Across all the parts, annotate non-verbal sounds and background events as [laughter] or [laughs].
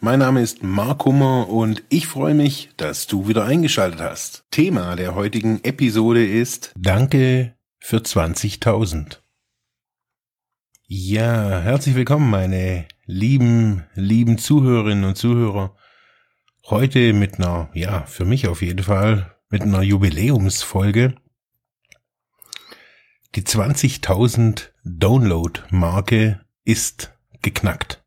Mein Name ist Mark Hummer und ich freue mich, dass du wieder eingeschaltet hast. Thema der heutigen Episode ist Danke für 20.000. Ja, herzlich willkommen, meine lieben, lieben Zuhörerinnen und Zuhörer. Heute mit einer, ja, für mich auf jeden Fall, mit einer Jubiläumsfolge. Die 20.000 Download-Marke ist geknackt.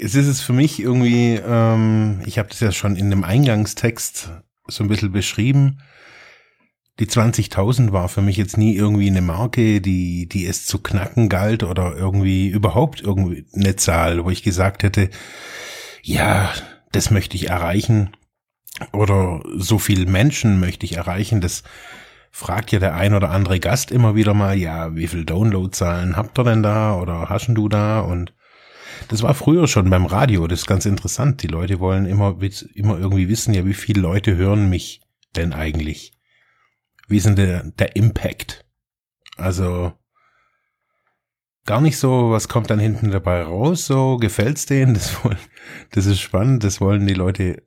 Es ist es für mich irgendwie, ähm, ich habe das ja schon in dem Eingangstext so ein bisschen beschrieben, die 20.000 war für mich jetzt nie irgendwie eine Marke, die, die es zu knacken galt oder irgendwie überhaupt irgendwie eine Zahl, wo ich gesagt hätte, ja, das möchte ich erreichen oder so viel Menschen möchte ich erreichen. Das fragt ja der ein oder andere Gast immer wieder mal, ja, wie viel Downloadzahlen habt ihr denn da oder haschen du da und das war früher schon beim Radio, das ist ganz interessant. Die Leute wollen immer, immer irgendwie wissen, ja, wie viele Leute hören mich denn eigentlich? wie ist denn der, der Impact? Also gar nicht so, was kommt dann hinten dabei raus, so gefällt's denen, das, wollen, das ist spannend, das wollen die Leute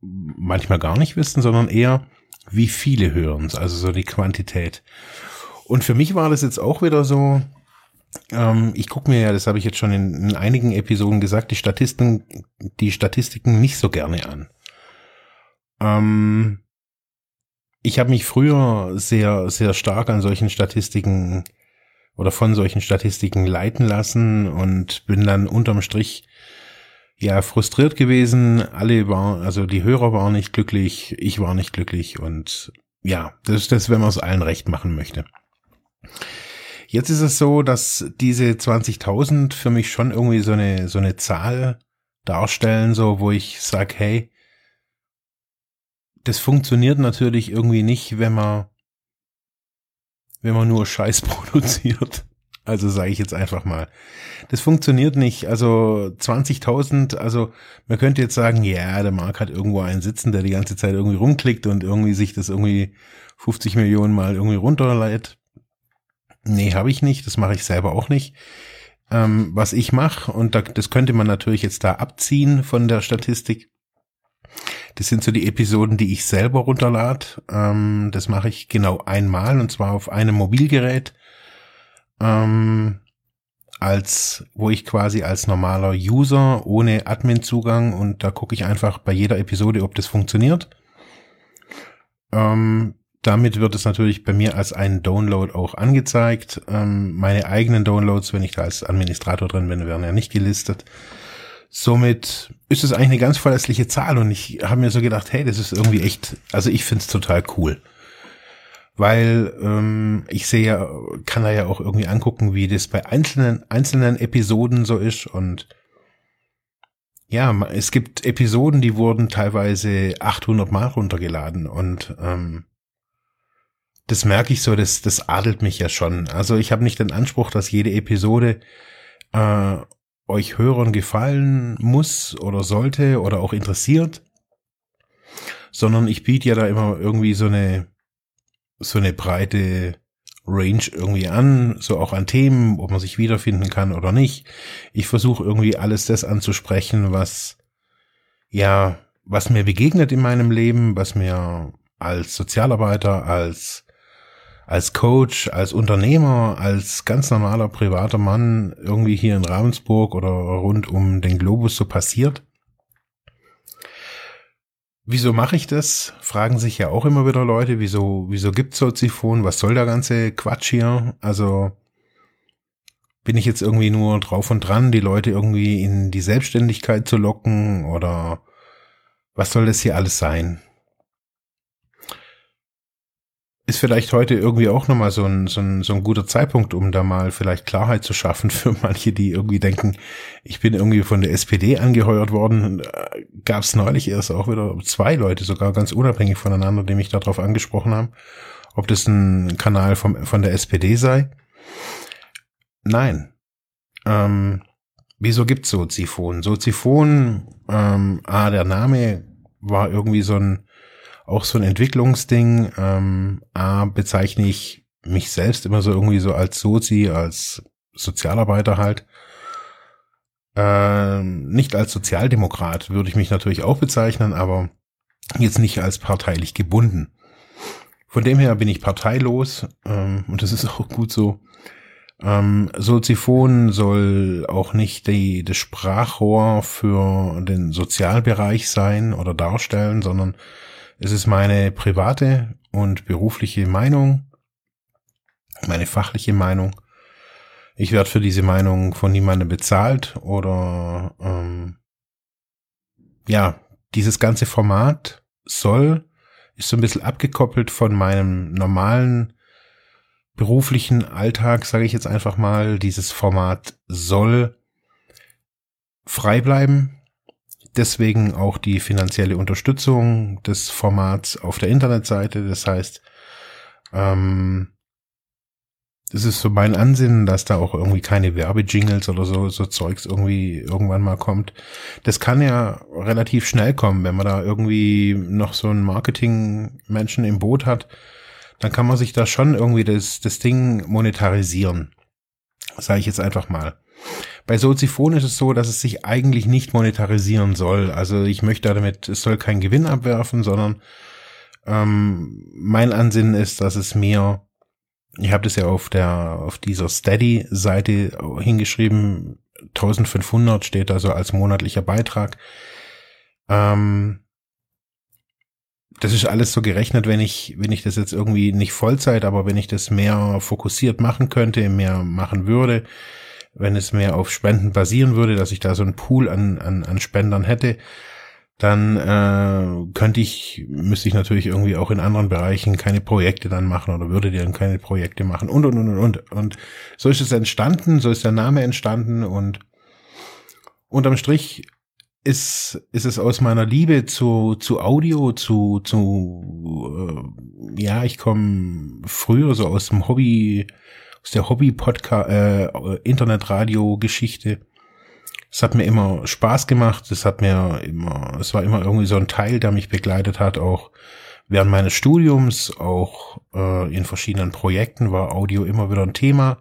manchmal gar nicht wissen, sondern eher, wie viele hören's, also so die Quantität. Und für mich war das jetzt auch wieder so, ähm, ich gucke mir ja, das habe ich jetzt schon in, in, einigen Episoden gesagt, die Statistiken, die Statistiken nicht so gerne an. Ähm, ich habe mich früher sehr, sehr stark an solchen Statistiken oder von solchen Statistiken leiten lassen und bin dann unterm Strich ja frustriert gewesen. Alle waren, also die Hörer waren nicht glücklich, ich war nicht glücklich und ja, das ist das, wenn man es allen recht machen möchte. Jetzt ist es so, dass diese 20.000 für mich schon irgendwie so eine, so eine Zahl darstellen, so, wo ich sag, hey, das funktioniert natürlich irgendwie nicht, wenn man, wenn man nur Scheiß [laughs] produziert. Also sage ich jetzt einfach mal. Das funktioniert nicht. Also 20.000, also man könnte jetzt sagen, ja, der Mark hat irgendwo einen sitzen, der die ganze Zeit irgendwie rumklickt und irgendwie sich das irgendwie 50 Millionen Mal irgendwie runterleitet. Nee, habe ich nicht. Das mache ich selber auch nicht. Ähm, was ich mache, und da, das könnte man natürlich jetzt da abziehen von der Statistik, das sind so die Episoden, die ich selber runterlade. Ähm, das mache ich genau einmal und zwar auf einem Mobilgerät. Ähm, als, wo ich quasi als normaler User ohne Admin-Zugang und da gucke ich einfach bei jeder Episode, ob das funktioniert. Ähm, damit wird es natürlich bei mir als ein Download auch angezeigt. Ähm, meine eigenen Downloads, wenn ich da als Administrator drin bin, werden ja nicht gelistet. Somit ist es eigentlich eine ganz verlässliche Zahl und ich habe mir so gedacht, hey, das ist irgendwie echt, also ich find's total cool. Weil ähm, ich sehe ja, kann da ja auch irgendwie angucken, wie das bei einzelnen, einzelnen Episoden so ist und ja, es gibt Episoden, die wurden teilweise 800 Mal runtergeladen und ähm, das merke ich so, das, das adelt mich ja schon. Also ich habe nicht den Anspruch, dass jede Episode äh, euch Hörern gefallen muss oder sollte oder auch interessiert, sondern ich biete ja da immer irgendwie so eine, so eine breite Range irgendwie an, so auch an Themen, ob man sich wiederfinden kann oder nicht. Ich versuche irgendwie alles das anzusprechen, was, ja, was mir begegnet in meinem Leben, was mir als Sozialarbeiter, als als Coach, als Unternehmer, als ganz normaler privater Mann irgendwie hier in Ravensburg oder rund um den Globus so passiert. Wieso mache ich das? Fragen sich ja auch immer wieder Leute. Wieso, wieso gibt's Soziphon? Was soll der ganze Quatsch hier? Also, bin ich jetzt irgendwie nur drauf und dran, die Leute irgendwie in die Selbstständigkeit zu locken oder was soll das hier alles sein? Ist vielleicht heute irgendwie auch nochmal so ein, so, ein, so ein guter Zeitpunkt, um da mal vielleicht Klarheit zu schaffen [laughs] für manche, die irgendwie denken, ich bin irgendwie von der SPD angeheuert worden. Gab es neulich erst auch wieder zwei Leute, sogar ganz unabhängig voneinander, die mich darauf angesprochen haben, ob das ein Kanal vom, von der SPD sei. Nein. Ähm, wieso gibt's Soziphon? Soziphon, ähm, ah, der Name war irgendwie so ein auch so ein Entwicklungsding. Ähm, A, bezeichne ich mich selbst immer so irgendwie so als Sozi, als Sozialarbeiter halt. Ähm, nicht als Sozialdemokrat würde ich mich natürlich auch bezeichnen, aber jetzt nicht als parteilich gebunden. Von dem her bin ich parteilos ähm, und das ist [laughs] auch gut so. Ähm, Soziphon soll auch nicht die, das Sprachrohr für den Sozialbereich sein oder darstellen, sondern es ist meine private und berufliche Meinung, meine fachliche Meinung. Ich werde für diese Meinung von niemandem bezahlt oder ähm, ja, dieses ganze Format soll, ist so ein bisschen abgekoppelt von meinem normalen beruflichen Alltag, sage ich jetzt einfach mal. Dieses Format soll frei bleiben, deswegen auch die finanzielle Unterstützung des Formats auf der Internetseite. Das heißt, ähm, das ist so mein Ansinnen, dass da auch irgendwie keine Werbejingles oder so, so Zeugs irgendwie irgendwann mal kommt. Das kann ja relativ schnell kommen, wenn man da irgendwie noch so einen Marketing-Menschen im Boot hat, dann kann man sich da schon irgendwie das, das Ding monetarisieren. Sage ich jetzt einfach mal. Bei Soziphon ist es so, dass es sich eigentlich nicht monetarisieren soll. Also ich möchte damit, es soll keinen Gewinn abwerfen, sondern ähm, mein Ansinnen ist, dass es mir, ich habe das ja auf der auf dieser Steady-Seite hingeschrieben, 1500 steht also als monatlicher Beitrag. Ähm, das ist alles so gerechnet, wenn ich, wenn ich das jetzt irgendwie nicht Vollzeit, aber wenn ich das mehr fokussiert machen könnte, mehr machen würde, wenn es mehr auf Spenden basieren würde, dass ich da so einen Pool an, an, an Spendern hätte, dann äh, könnte ich, müsste ich natürlich irgendwie auch in anderen Bereichen keine Projekte dann machen oder würde dann keine Projekte machen und und und und und. So ist es entstanden, so ist der Name entstanden und unterm Strich ist, ist es aus meiner Liebe zu, zu Audio, zu, zu äh, ja, ich komme früher so aus dem Hobby, aus der Hobby-Podcast, äh, Internetradio-Geschichte. Es hat mir immer Spaß gemacht. Es hat mir immer, es war immer irgendwie so ein Teil, der mich begleitet hat, auch während meines Studiums, auch äh, in verschiedenen Projekten war Audio immer wieder ein Thema.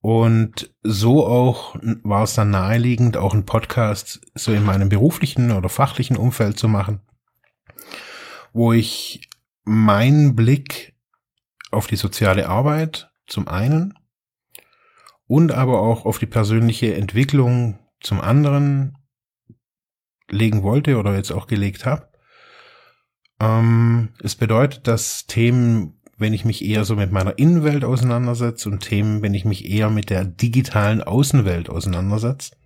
Und so auch war es dann naheliegend, auch einen Podcast so in meinem beruflichen oder fachlichen Umfeld zu machen, wo ich meinen Blick auf die soziale Arbeit zum einen und aber auch auf die persönliche Entwicklung zum anderen legen wollte oder jetzt auch gelegt habe. Ähm, es bedeutet, dass Themen, wenn ich mich eher so mit meiner Innenwelt auseinandersetze und Themen, wenn ich mich eher mit der digitalen Außenwelt auseinandersetze,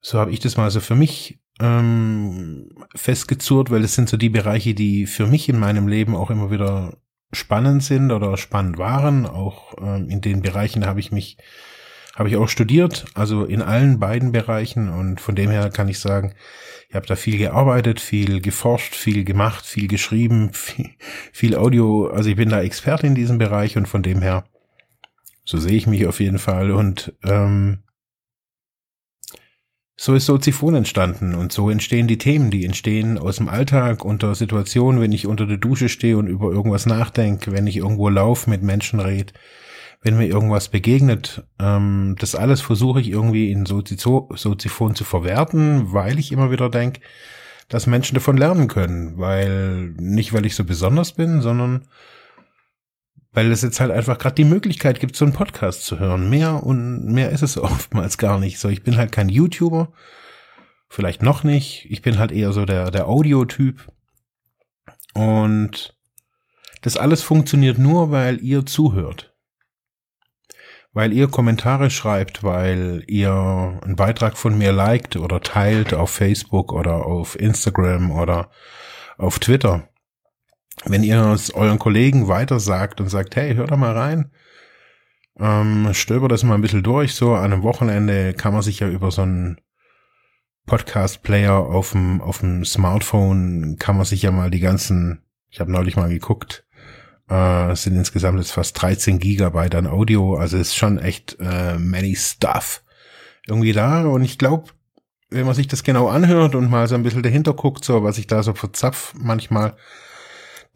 so habe ich das mal so für mich ähm, festgezurrt, weil es sind so die Bereiche, die für mich in meinem Leben auch immer wieder spannend sind oder spannend waren. Auch ähm, in den Bereichen habe ich mich, habe ich auch studiert, also in allen beiden Bereichen. Und von dem her kann ich sagen, ich habe da viel gearbeitet, viel geforscht, viel gemacht, viel geschrieben, [laughs] viel, viel Audio. Also ich bin da Experte in diesem Bereich und von dem her, so sehe ich mich auf jeden Fall. Und ähm, so ist Soziphon entstanden und so entstehen die Themen, die entstehen aus dem Alltag unter Situationen, wenn ich unter der Dusche stehe und über irgendwas nachdenke, wenn ich irgendwo laufe, mit Menschen rede, wenn mir irgendwas begegnet. Ähm, das alles versuche ich irgendwie in Soziphon zu verwerten, weil ich immer wieder denke, dass Menschen davon lernen können, weil nicht weil ich so besonders bin, sondern weil es jetzt halt einfach gerade die Möglichkeit gibt, so einen Podcast zu hören. Mehr und mehr ist es [laughs] oftmals gar nicht. So, ich bin halt kein YouTuber, vielleicht noch nicht. Ich bin halt eher so der der Audiotyp und das alles funktioniert nur, weil ihr zuhört. Weil ihr Kommentare schreibt, weil ihr einen Beitrag von mir liked oder teilt auf Facebook oder auf Instagram oder auf Twitter. Wenn ihr es euren Kollegen weiter sagt und sagt, hey, hör da mal rein, ähm, stöber das mal ein bisschen durch, so an einem Wochenende kann man sich ja über so einen Podcast-Player auf dem, auf dem Smartphone, kann man sich ja mal die ganzen, ich habe neulich mal geguckt, äh, sind insgesamt jetzt fast 13 Gigabyte an Audio, also ist schon echt äh, many stuff irgendwie da. Und ich glaube, wenn man sich das genau anhört und mal so ein bisschen dahinter guckt, so was ich da so verzapf manchmal,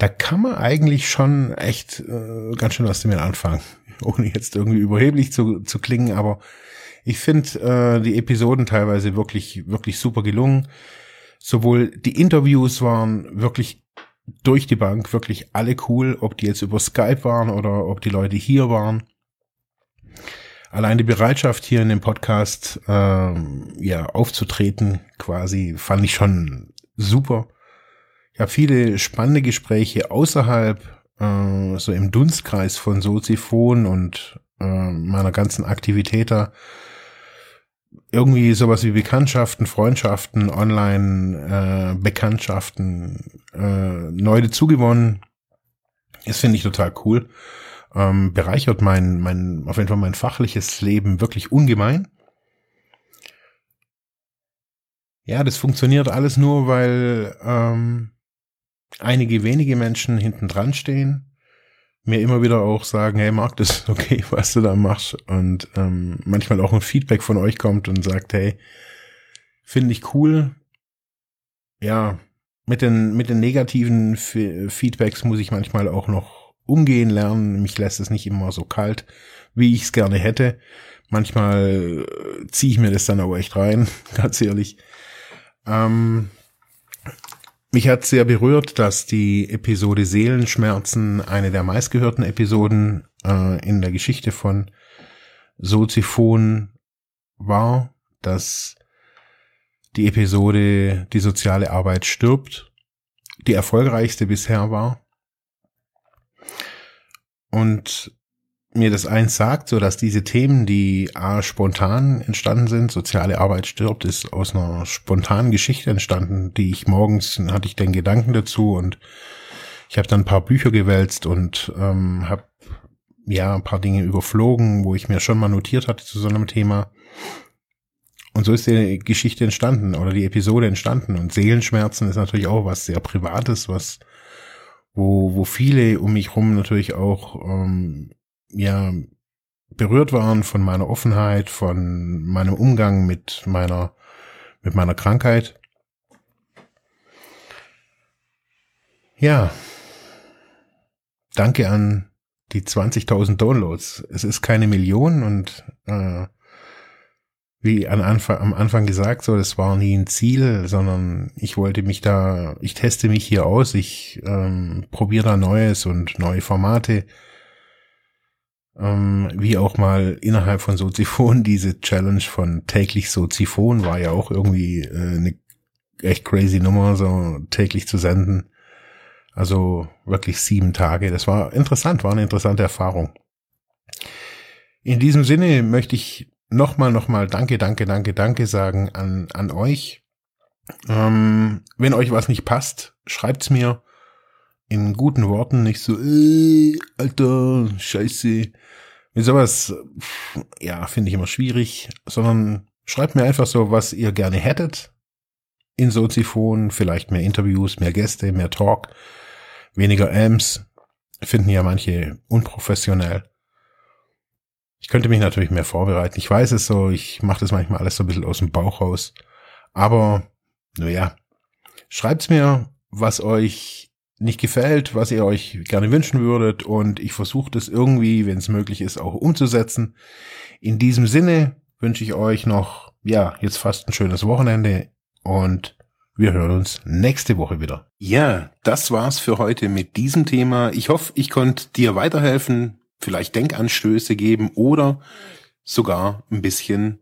da kann man eigentlich schon echt äh, ganz schön was damit anfangen, [laughs] ohne jetzt irgendwie überheblich zu, zu klingen, aber ich finde äh, die Episoden teilweise wirklich, wirklich super gelungen. Sowohl die Interviews waren wirklich durch die Bank wirklich alle cool, ob die jetzt über Skype waren oder ob die Leute hier waren. Allein die Bereitschaft hier in dem Podcast ähm, ja aufzutreten, quasi, fand ich schon super. Ich habe viele spannende Gespräche außerhalb, äh, so im Dunstkreis von Soziphon und äh, meiner ganzen Aktivität da. Irgendwie sowas wie Bekanntschaften, Freundschaften, Online, äh, äh, neu dazugewonnen. Das finde ich total cool ähm, bereichert mein, mein, auf jeden Fall mein fachliches Leben wirklich ungemein. Ja, das funktioniert alles nur, weil ähm, einige wenige Menschen hinten dran stehen, mir immer wieder auch sagen, hey Marc, das ist okay, [laughs] was du da machst. Und ähm, manchmal auch ein Feedback von euch kommt und sagt, hey, finde ich cool. Ja, mit den, mit den negativen F Feedbacks muss ich manchmal auch noch umgehen lernen. Mich lässt es nicht immer so kalt, wie ich es gerne hätte. Manchmal äh, ziehe ich mir das dann aber echt rein, [laughs] ganz ehrlich. Ähm, mich hat sehr berührt, dass die Episode Seelenschmerzen eine der meistgehörten Episoden äh, in der Geschichte von Soziphon war, dass die Episode Die soziale Arbeit stirbt die erfolgreichste bisher war. Und mir das eins sagt, so dass diese Themen, die A, spontan entstanden sind, soziale Arbeit stirbt, ist aus einer spontanen Geschichte entstanden, die ich morgens hatte ich den Gedanken dazu und ich habe dann ein paar Bücher gewälzt und ähm, habe ja ein paar Dinge überflogen, wo ich mir schon mal notiert hatte zu so einem Thema. Und so ist die Geschichte entstanden oder die Episode entstanden. Und Seelenschmerzen ist natürlich auch was sehr Privates, was wo, wo viele um mich rum natürlich auch ähm, ja berührt waren von meiner Offenheit, von meinem Umgang mit meiner mit meiner Krankheit. Ja, danke an die 20.000 Downloads. Es ist keine Million und äh, wie an Anfang, am Anfang gesagt, so, das war nie ein Ziel, sondern ich wollte mich da, ich teste mich hier aus, ich ähm, probiere da Neues und neue Formate. Ähm, wie auch mal innerhalb von Soziphon, diese Challenge von täglich Soziphon war ja auch irgendwie äh, eine echt crazy Nummer, so täglich zu senden. Also wirklich sieben Tage. Das war interessant, war eine interessante Erfahrung. In diesem Sinne möchte ich nochmal, nochmal Danke, Danke, Danke, Danke sagen an, an euch. Ähm, wenn euch was nicht passt, schreibt's mir in guten Worten, nicht so, äh, Alter, Scheiße. Mit sowas, ja, finde ich immer schwierig, sondern schreibt mir einfach so, was ihr gerne hättet. In Soziphon, vielleicht mehr Interviews, mehr Gäste, mehr Talk, weniger Amps. Finden ja manche unprofessionell. Ich könnte mich natürlich mehr vorbereiten. Ich weiß es so, ich mache das manchmal alles so ein bisschen aus dem Bauch raus. Aber, naja, schreibt's mir, was euch nicht gefällt, was ihr euch gerne wünschen würdet und ich versuche das irgendwie, wenn es möglich ist, auch umzusetzen. In diesem Sinne wünsche ich euch noch, ja, jetzt fast ein schönes Wochenende und wir hören uns nächste Woche wieder. Ja, das war's für heute mit diesem Thema. Ich hoffe, ich konnte dir weiterhelfen, vielleicht Denkanstöße geben oder sogar ein bisschen